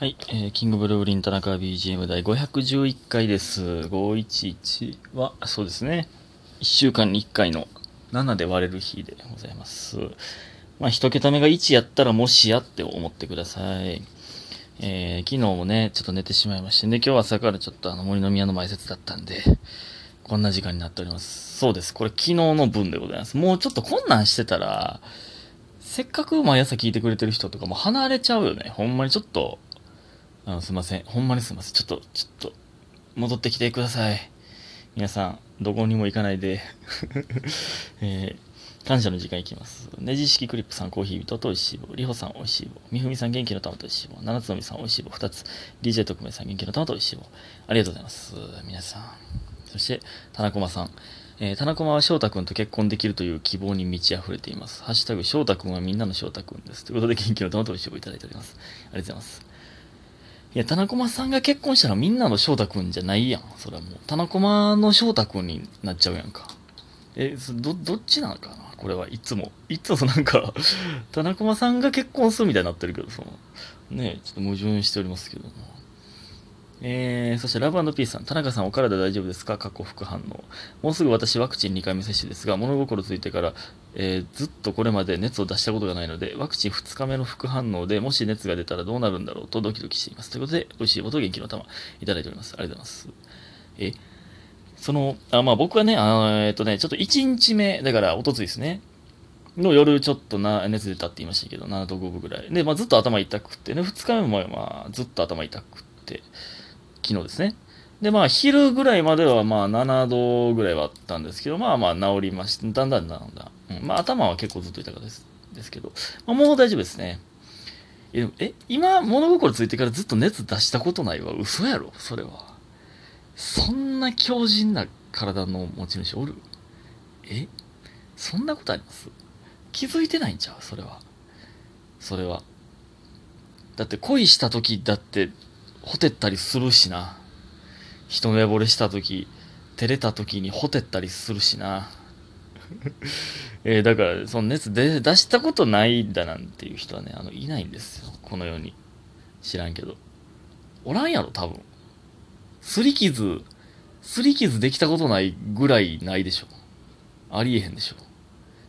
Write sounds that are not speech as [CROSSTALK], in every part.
はい、えー、キングブルーリン田中 BGM 第511回です。511は、そうですね、1週間に1回の7で割れる日でございます。まあ、一桁目が1やったらもしやって思ってください。えー、昨日もね、ちょっと寝てしまいまして、で、今日朝からちょっとあの森の宮の前説だったんで、こんな時間になっております。そうです。これ昨日の分でございます。もうちょっとこんなんしてたら、せっかく毎朝聞いてくれてる人とかも離れちゃうよね。ほんまにちょっと、あの、すいません。ほんまにすいません。ちょっと、ちょっと、戻ってきてください。皆さん、どこにも行かないで、[LAUGHS] えー、感謝の時間いきます。ネジ式クリップさん、コーヒー人とおいしい棒。りほさん、おいしい棒。みふみさん、元気の玉とおいしい棒。七つのみさん、おいしい棒。二つ。DJ 特命さん、元気の玉とおいしい棒。ありがとうございます。皆さん。そして、田中駒さん。えー、田中駒は翔太くんと結婚できるという希望に満ち溢れています。ハッシュタグ、翔太くんはみんなの翔太くんです。ということで、元気の玉とおいしい棒いただいております。ありがとうございます。いや、田中駒さんが結婚したらみんなの翔太くんじゃないやん。それはもう。田中駒の翔太くんになっちゃうやんか。え、ど、どっちなのかな？これはいつも。いつもなんか、田中駒さんが結婚するみたいになってるけど、その、ねちょっと矛盾しておりますけども。えー、そしてラブピースさん、田中さんお体大丈夫ですか？過去副反応。もうすぐ私ワクチン2回目接種ですが、物心ついてから、えーずっとこれまで熱を出したことがないので、ワクチン2日目の副反応でもし熱が出たらどうなるんだろう？とドキドキしています。ということで、美味しいこと元気の玉いただいております。ありがとうございます。え、その、あ、まあ僕はね、あ、えっとね、ちょっと1日目、だから、おとついですね。の夜ちょっとな熱出たって言いましたけど、7度5分ぐらい。で、まあずっと頭痛くて、ね、2日目もまあずっと頭痛くて、昨日ですね。で、まあ、昼ぐらいまでは、まあ、7度ぐらいはあったんですけど、まあまあ、治りまして、だんだんだんだん。うん、まあ、頭は結構ずっと痛かったですですけど、まあ、もう大丈夫ですね。え、今、物心ついてからずっと熱出したことないわ。嘘やろそれは。そんな強靭な体の持ち主おる？えそんなことあります？気づいてないんちゃう？それは。それは。だって恋した時だって、ほてったりするしな。一目惚れした時、照れた時にほてったりするしな。えーだから、その熱で出したことないんだなんていう人はね、あの、いないんですよ。この世に。知らんけど。おらんやろ、多分。すり傷、すり傷できたことないぐらいないでしょ。ありえへんでしょ。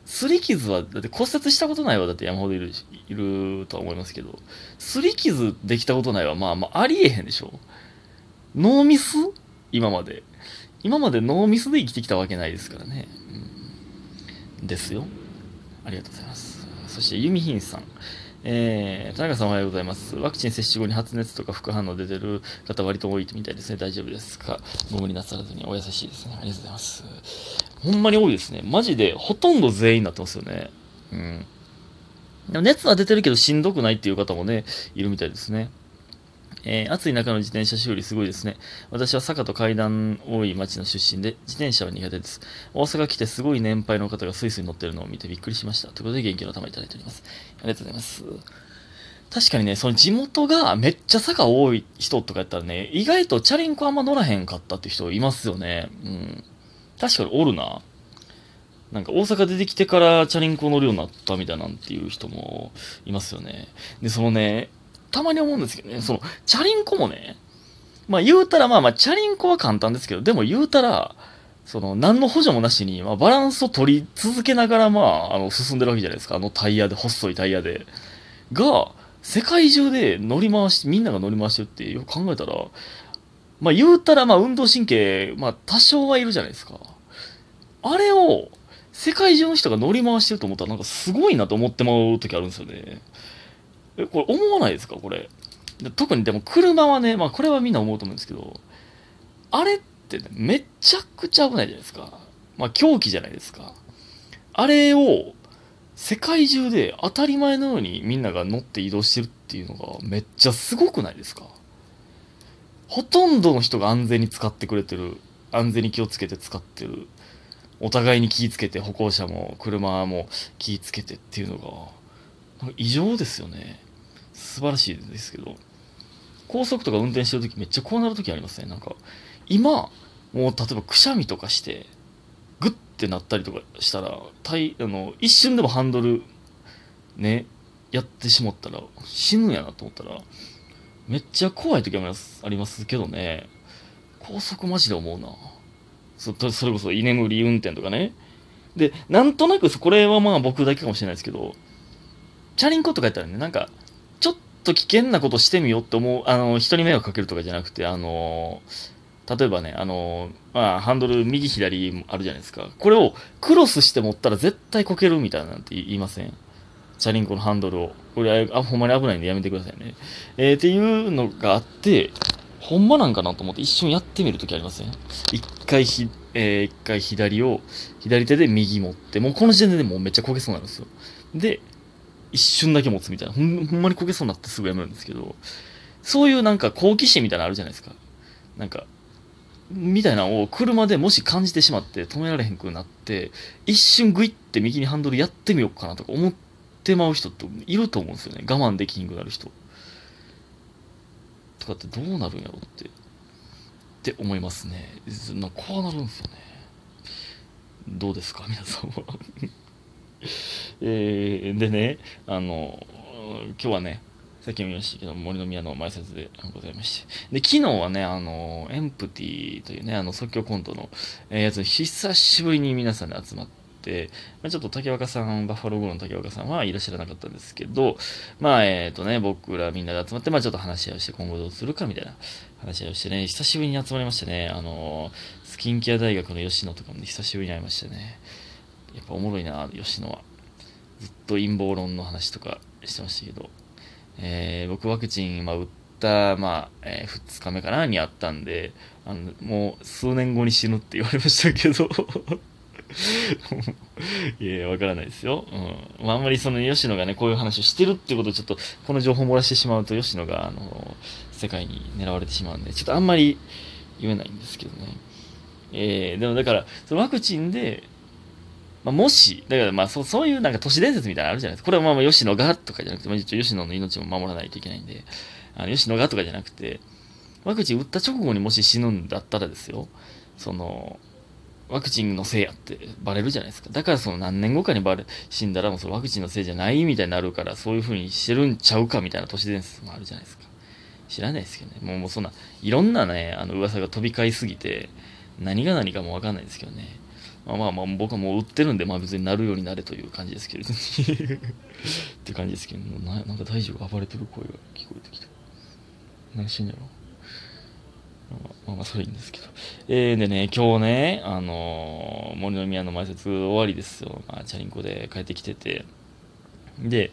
擦り傷は、だって骨折したことないわ、だって山ほどいる、いるとは思いますけど、擦り傷できたことないは、まあまあ、ありえへんでしょ。ノーミス？今まで。今までノーミスで生きてきたわけないですからね。うん、ですよ。ありがとうございます。そして、ユミヒンさん。えー、田中さんおはようございます。ワクチン接種後に発熱とか副反応出てる方割と多いみたいですね。大丈夫ですか？ご無理なさらずにお優しいですね。ありがとうございます。ほんまに多いですね。マジでほとんど全員になってますよね。うん。でも熱は出てるけどしんどくないっていう方もね、いるみたいですね。えー暑い中の自転車修理すごいですね。私は坂と階段多い町の出身で、自転車は苦手です。大阪来てすごい年配の方がスイスイ乗ってるのを見てびっくりしました。ということで元気の玉いただいております。ありがとうございます。確かにね、その地元がめっちゃ坂多い人とかやったらね、意外とチャリンコあんま乗らへんかったって人いますよね。うん。確かにおるな。なんか大阪出てきてからチャリンコ乗るようになったみたいなんていう人もいますよね。で、そのね、たまに思うんですけどね、その、チャリンコもね、まあ言うたらまあまあ、チャリンコは簡単ですけど、でも言うたら、その、何の補助もなしに、まあ、バランスを取り続けながら、まあ、あの、進んでるわけじゃないですか。あのタイヤで、細いタイヤで。が、世界中で乗り回して、みんなが乗り回してるってよく考えたら、まあ言うたら、まあ運動神経、まあ多少はいるじゃないですか。あれを、世界中の人が乗り回してると思ったら、なんかすごいなと思ってまう時あるんですよね。え、これ思わないですか？これ。特にでも車はね、まあこれはみんな思うと思うんですけど、あれってね、めちゃくちゃ危ないじゃないですか。まあ狂気じゃないですか。あれを、世界中で当たり前のようにみんなが乗って移動してるっていうのがめっちゃすごくないですか？ほとんどの人が安全に使ってくれてる。安全に気をつけて使ってる。お互いに気をつけて、歩行者も車も気をつけてっていうのが、異常ですよね。素晴らしいですけど。高速とか運転してるときめっちゃこうなるときありますね。なんか、今、もう例えばくしゃみとかして、グッてなったりとかしたら、たいあの一瞬でもハンドル、ね、やってしまったら死ぬんやなと思ったら、めっちゃ怖い時もありますけどね。高速マジで思うな。そそれこそ居眠り運転とかね。で、なんとなく、これはまあ僕だけかもしれないですけど、チャリンコとかやったらね、なんか、と危険なことしてみようって思う、あの、人に迷惑かけるとかじゃなくて、あの、例えばね、あの、まあ、ハンドル右左あるじゃないですか。これをクロスして持ったら絶対こけるみたいなんて言いません？チャリンコのハンドルを。これ、あ、ほんまに危ないんでやめてくださいね。えー、っていうのがあって、ほんまなんかなと思って一瞬やってみるときありません？一回ひ、えー、一回左を、左手で右持って、もうこの時点でもうめっちゃこけそうなんですよ。で、一瞬だけ持つみたいな。ほんほんまにこけそうになってすぐやめるんですけど、そういうなんか好奇心みたいなのあるじゃないですか。なんか、みたいなのを車でもし感じてしまって止められへんくなって、一瞬グイって右にハンドルやってみようかなとか思ってまう人っていると思うんですよね。我慢できひんくなる人。とかってどうなるんやろって、って思いますね。なこうなるんですよね。どうですか？皆さんは [LAUGHS] えー、でね、あの、今日はね、さっきも言いましたけど、森の宮の前説でございまして。で、昨日はね、あの、エンプティというね、あの即興コントの、えー、やつ、久しぶりに皆さんで集まって、まあ、ちょっと竹若さん、バッファローゴロの竹若さんはいらっしゃらなかったんですけど、まあ、えっ、ー、とね、僕らみんなで集まって、まあちょっと話し合いをして、今後どうするかみたいな話し合いをしてね、久しぶりに集まりましたね。あの、スキンケア大学の吉野とかも、ね、久しぶりに会いましたね。やっぱおもろいな、吉野は。ずっと陰謀論の話とかしてましたけど、えー、僕ワクチン、まあ、打った、まあ、えー、2日目かなにあったんで、あの、もう数年後に死ぬって言われましたけど [LAUGHS] いやわからないですよ。うん。まあ、あんまりその吉野がね、こういう話をしてるってことをちょっと、この情報漏らしてしまうと、吉野が、あの、世界に狙われてしまうんで、ちょっとあんまり言えないんですけどね。えー、でもだから、そのワクチンで、まあ、もし、だからまあそそういうなんか都市伝説みたいなのあるじゃないですか。これはまあまあ吉野がとかじゃなくて、まあ、一応吉野の命も守らないといけないんで、あの吉野がとかじゃなくて、ワクチン打った直後にもし死ぬんだったらですよ、その、ワクチンのせいやってバレるじゃないですか。だからその何年後かにバレ、死んだらもうそのワクチンのせいじゃないみたいになるから、そういう風にしてるんちゃうかみたいな都市伝説もあるじゃないですか。知らないですけどね。もうもうそんな、いろんなね、あの噂が飛び交いすぎて、何が何かもわかんないですけどね。まあまあまあ僕はもう売ってるんで、まあ別になるようになれという感じですけれど [LAUGHS] って感じですけど、ななんか大丈夫？暴れてる声が聞こえてきた。何してんやろ？まあまあそれいいんですけど。えー、でね、今日ね、あのー、森の宮の前説終わりですよ。まあ、チャリンコで帰ってきてて。で、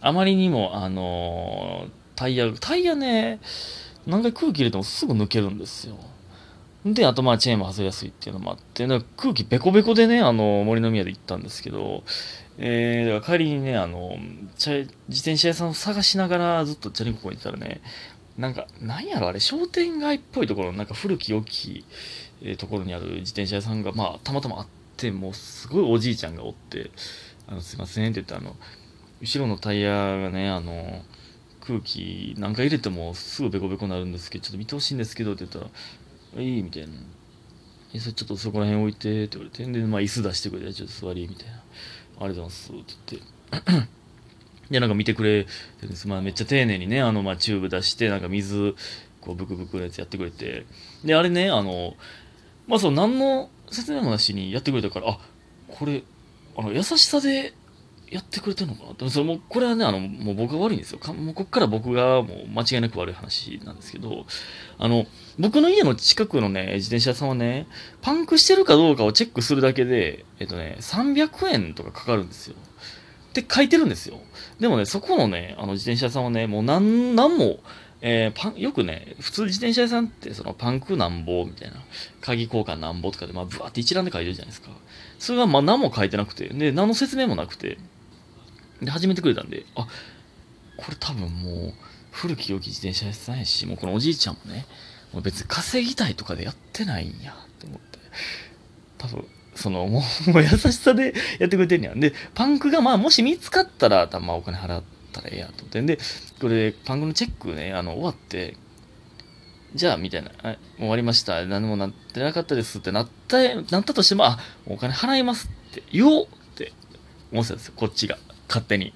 あまりにも、あのー、タイヤ、タイヤね、何回空気入れてもすぐ抜けるんですよ。で、あとまあチェーンも外れやすいっていうのもあって、なんか空気ベコベコでね、あの、森の宮で行ったんですけど、えー、だから帰りにね、あの、自転車屋さんを探しながらずっとチャリンコに行ったらね、なんか、なんやろあれ、商店街っぽいところ、なんか古き良き、え、ところにある自転車屋さんが、まあ、たまたまあって、もうすごいおじいちゃんがおって、あの、すいませんって言って、あの、後ろのタイヤがね、あの、空気何回入れてもすぐベコベコになるんですけど、ちょっと見てほしいんですけどって言ったら、いいみたいな。え、それちょっとそこら辺置いて、って言われて、で、まあ椅子出してくれて、ちょっと座り、みたいな。ありがとうございます、って言って。[CLEARS THROAT] で、なんか見てくれてです。まあめっちゃ丁寧にね、あの、まあチューブ出して、なんか水、こう、ブクブクのやつやってくれて。で、あれね、あの、まあそう、何の説明もなしにやってくれたから、あ、これ、あの、優しさでやってくれてるのかな？でもそれも、これはね、あの、もう僕が悪いんですよ。もうこっから僕がもう間違いなく悪い話なんですけど、あの、僕の家の近くのね、自転車屋さんはね、パンクしてるかどうかをチェックするだけで、えっとね、300円とかかかるんですよ。って書いてるんですよ。でもね、そこのね、あの自転車屋さんはね、もう何、何も、えー、パン、よくね、普通自転車屋さんってそのパンクなんぼみたいな、鍵交換なんぼとかで、まあ、ブワーって一覧で書いてるじゃないですか。それがまあ何も書いてなくて、で、何の説明もなくて、で、始めてくれたんで、あ、これ多分もう、古き良き自転車屋さんやし、もうこのおじいちゃんもね、もう別に稼ぎたいとかでやってないんや、って思って。多分、その、もう、もう優しさでやってくれてんねやん。で、パンクがまあ、もし見つかったら、多分まあお金払ったらええやと思って。んで、これ、パンクのチェックね、あの、終わって、じゃあ、みたいな、もう終わりました。何もなってなかったですってなった、なったとしても、あ、お金払いますって言おうって思ってたんですよ、こっちが。勝手に。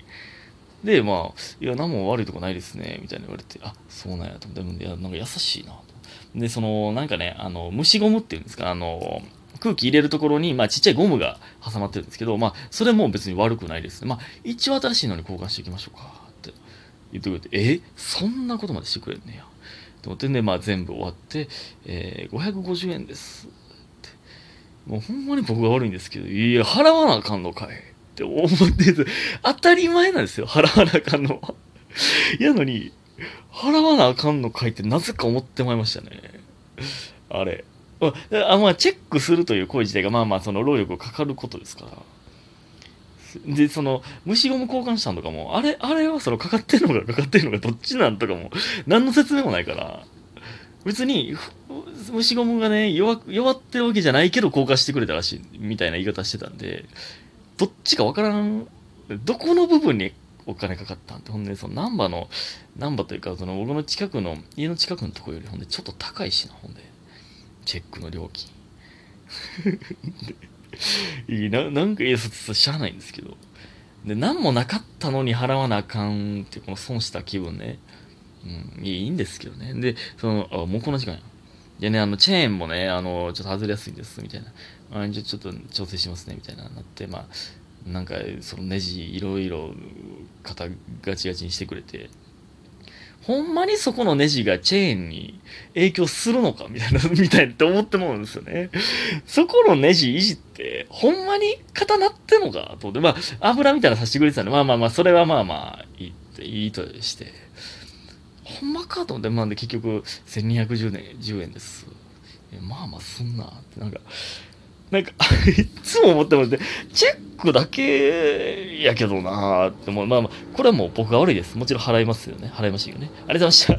で、まあ、いや、何も悪いとこないですね、みたいな言われて、あ、そうなんやと思って、いや、なんか優しいなと。で、その、なんかね、あの、虫ゴムっていうんですか、あの、空気入れるところに、まあ、ちっちゃいゴムが挟まってるんですけど、まあ、それも別に悪くないですね。まあ、一応新しいのに交換していきましょうか、って言ってくれて、えそんなことまでしてくれんねや。と思ってね、まあ、全部終わって、えー、550円です。って。もうほんまに僕が悪いんですけど、いや、払わなあかんのかい。って思って当たり前なんですよ、払わなあかんのは。やのに、払わなあかんのかいってなぜか思ってまいりましたね。あれ。あまあ、チェックするという行為自体が、まあまあ、その労力がかかることですから。で、その、虫ゴム交換したんとかも、あれ、あれはその、かかってんのかかかってんのかどっちなんとかも、何の説明もないから、別に、虫ゴムがね、弱、弱ってるわけじゃないけど交換してくれたらしい、みたいな言い方してたんで、どっちかわからん、どこの部分にお金かかったん？って、ほんで、その、ナンバの、ナンバというか、その、僕の近くの、家の近くのとこより、ほんで、ちょっと高いしな、ほんで。チェックの料金。[LAUGHS] いいな、なんか、いや、そ知らないんですけど。で、何もなかったのに払わなあかんって、この損した気分ね。うん、いいんですけどね。で、その、あ、もうこの時間や。でね、あの、チェーンもね、あの、ちょっと外れやすいんです、みたいな。あじゃちょっと調整しますね、みたいななって、まあ、なんか、そのネジ、いろいろ、肩ガチガチにしてくれて、ほんまにそこのネジがチェーンに影響するのかみたいな、[LAUGHS] みたいって思ってもうんですよね。そこのネジいじって、ほんまに固なってんのかと思って、まあ、油みたいなさせてくれてたんで、まあまあまあ、それはまあまあ、いい、いいとして、ほんまかと思って、まあね結局、1210円、10円です。えまあまあ、すんなって、なんか、なんか [LAUGHS] いつも思ってますね。チェックだけやけどなーって思う。まあまあ、これはもう僕が悪いです。もちろん払いますよね。払いましたよね。ありがとうございました。